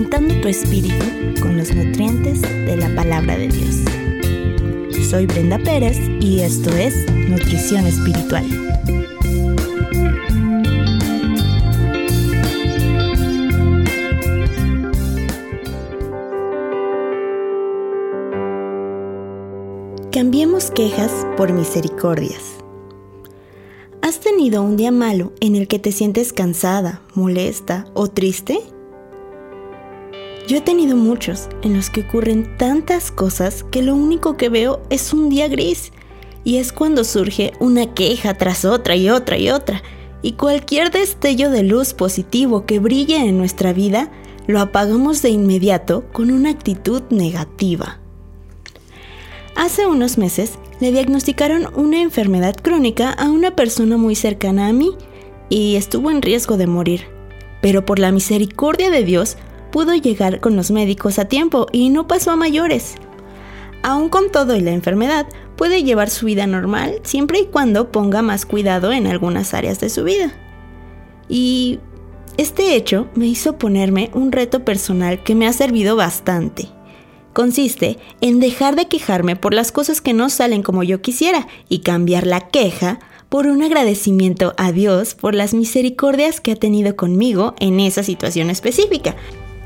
alimentando tu espíritu con los nutrientes de la palabra de Dios. Soy Brenda Pérez y esto es Nutrición Espiritual. Cambiemos quejas por misericordias. ¿Has tenido un día malo en el que te sientes cansada, molesta o triste? Yo he tenido muchos en los que ocurren tantas cosas que lo único que veo es un día gris y es cuando surge una queja tras otra y otra y otra y cualquier destello de luz positivo que brille en nuestra vida lo apagamos de inmediato con una actitud negativa. Hace unos meses le diagnosticaron una enfermedad crónica a una persona muy cercana a mí y estuvo en riesgo de morir. Pero por la misericordia de Dios pudo llegar con los médicos a tiempo y no pasó a mayores. Aún con todo y la enfermedad, puede llevar su vida normal siempre y cuando ponga más cuidado en algunas áreas de su vida. Y este hecho me hizo ponerme un reto personal que me ha servido bastante consiste en dejar de quejarme por las cosas que no salen como yo quisiera y cambiar la queja por un agradecimiento a Dios por las misericordias que ha tenido conmigo en esa situación específica.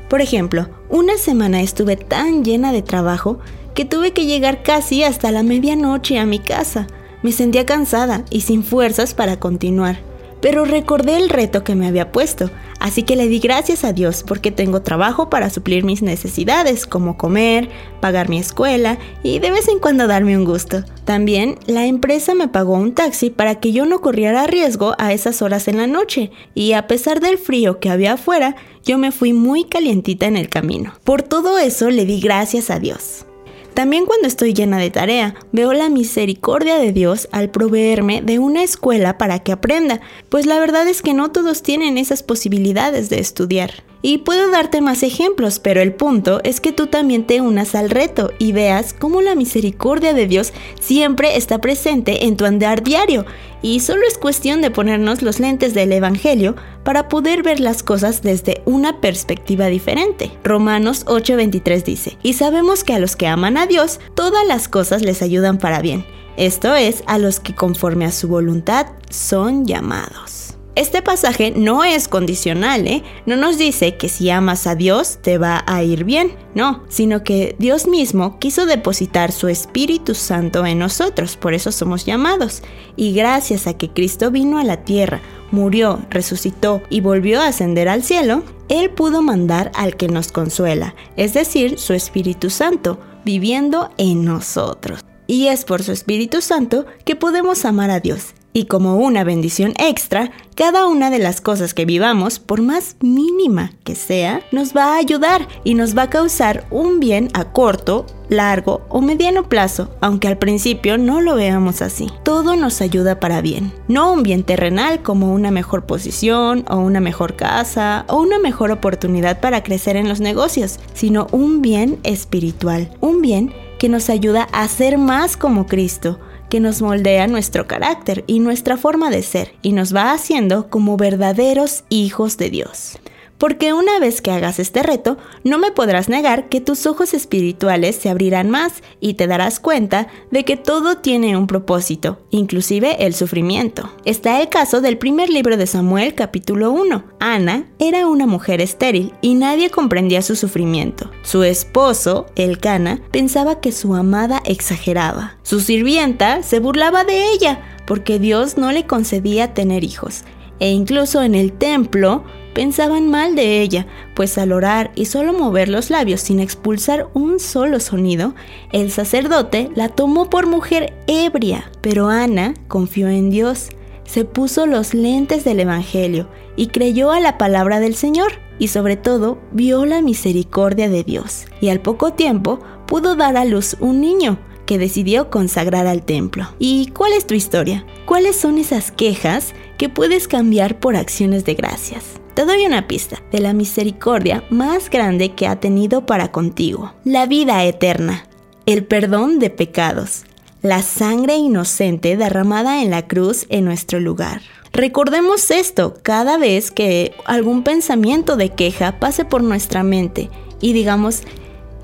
Por ejemplo, una semana estuve tan llena de trabajo que tuve que llegar casi hasta la medianoche a mi casa. Me sentía cansada y sin fuerzas para continuar pero recordé el reto que me había puesto, así que le di gracias a Dios porque tengo trabajo para suplir mis necesidades, como comer, pagar mi escuela y de vez en cuando darme un gusto. También la empresa me pagó un taxi para que yo no corriera riesgo a esas horas en la noche, y a pesar del frío que había afuera, yo me fui muy calientita en el camino. Por todo eso le di gracias a Dios. También cuando estoy llena de tarea, veo la misericordia de Dios al proveerme de una escuela para que aprenda, pues la verdad es que no todos tienen esas posibilidades de estudiar. Y puedo darte más ejemplos, pero el punto es que tú también te unas al reto y veas cómo la misericordia de Dios siempre está presente en tu andar diario. Y solo es cuestión de ponernos los lentes del Evangelio para poder ver las cosas desde una perspectiva diferente. Romanos 8:23 dice, y sabemos que a los que aman a Dios, todas las cosas les ayudan para bien. Esto es, a los que conforme a su voluntad son llamados. Este pasaje no es condicional, ¿eh? No nos dice que si amas a Dios te va a ir bien, no, sino que Dios mismo quiso depositar su Espíritu Santo en nosotros, por eso somos llamados. Y gracias a que Cristo vino a la tierra, murió, resucitó y volvió a ascender al cielo, Él pudo mandar al que nos consuela, es decir, su Espíritu Santo, viviendo en nosotros. Y es por su Espíritu Santo que podemos amar a Dios y como una bendición extra, cada una de las cosas que vivamos, por más mínima que sea, nos va a ayudar y nos va a causar un bien a corto, largo o mediano plazo, aunque al principio no lo veamos así. Todo nos ayuda para bien. No un bien terrenal como una mejor posición o una mejor casa o una mejor oportunidad para crecer en los negocios, sino un bien espiritual, un bien que nos ayuda a ser más como Cristo que nos moldea nuestro carácter y nuestra forma de ser y nos va haciendo como verdaderos hijos de Dios. Porque una vez que hagas este reto, no me podrás negar que tus ojos espirituales se abrirán más y te darás cuenta de que todo tiene un propósito, inclusive el sufrimiento. Está el caso del primer libro de Samuel capítulo 1. Ana era una mujer estéril y nadie comprendía su sufrimiento. Su esposo, Elcana, pensaba que su amada exageraba. Su sirvienta se burlaba de ella porque Dios no le concedía tener hijos. E incluso en el templo pensaban mal de ella, pues al orar y solo mover los labios sin expulsar un solo sonido, el sacerdote la tomó por mujer ebria. Pero Ana confió en Dios, se puso los lentes del Evangelio y creyó a la palabra del Señor y sobre todo vio la misericordia de Dios y al poco tiempo pudo dar a luz un niño que decidió consagrar al templo. ¿Y cuál es tu historia? ¿Cuáles son esas quejas que puedes cambiar por acciones de gracias? Te doy una pista de la misericordia más grande que ha tenido para contigo. La vida eterna, el perdón de pecados, la sangre inocente derramada en la cruz en nuestro lugar. Recordemos esto cada vez que algún pensamiento de queja pase por nuestra mente y digamos,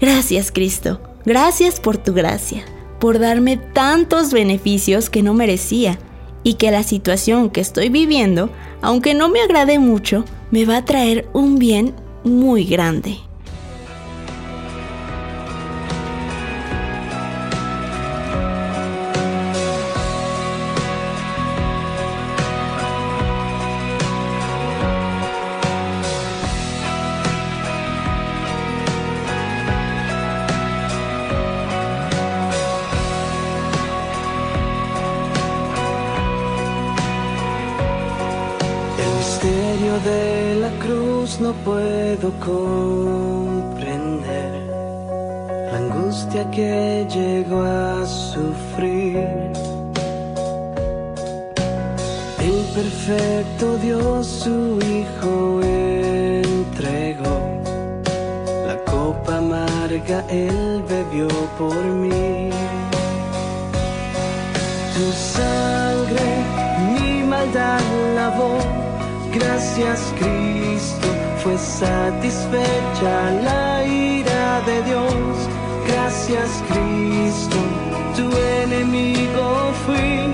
gracias Cristo, gracias por tu gracia, por darme tantos beneficios que no merecía y que la situación que estoy viviendo, aunque no me agrade mucho, me va a traer un bien muy grande. De la cruz no puedo comprender la angustia que llegó a sufrir. El perfecto Dios su Hijo entregó, la copa amarga Él bebió por mí. Tu sangre mi maldad lavó Gracias Cristo, fue satisfecha la ira de Dios. Gracias Cristo, tu enemigo fui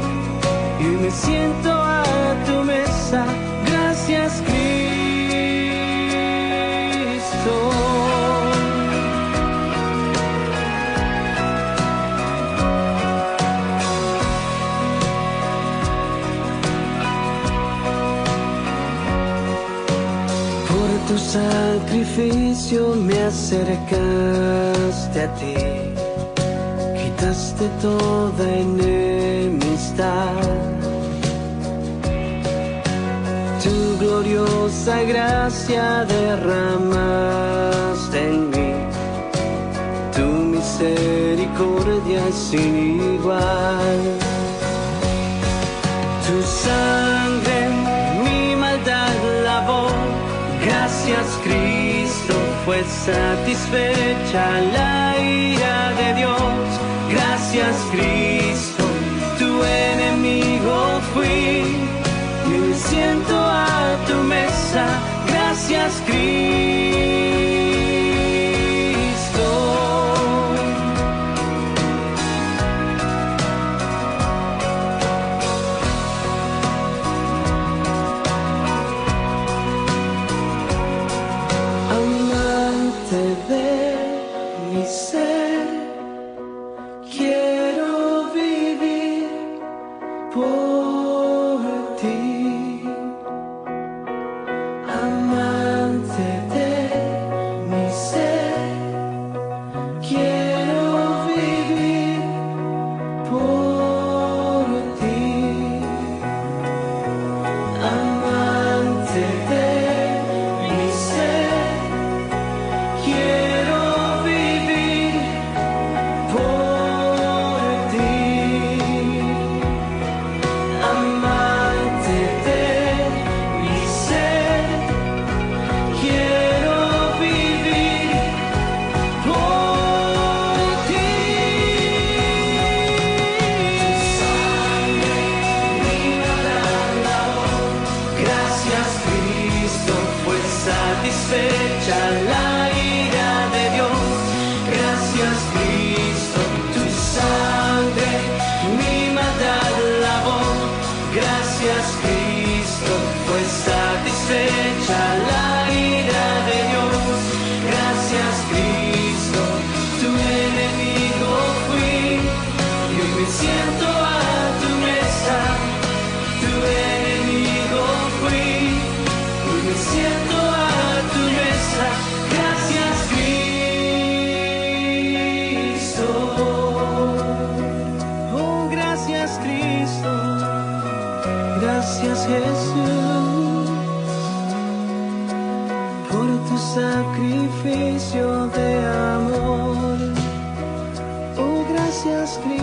y me siento a tu mesa. Gracias Cristo. Sacrificio me acercaste a ti, quitaste toda enemistad. Tu gloriosa gracia derramaste en mí, tu misericordia sin igual. Tu satisfecha la ira de Dios. Gracias Cristo, tu enemigo fui y me siento a tu mesa. Gracias Cristo. Sacrificio de amor. Oh, gracias Cristo,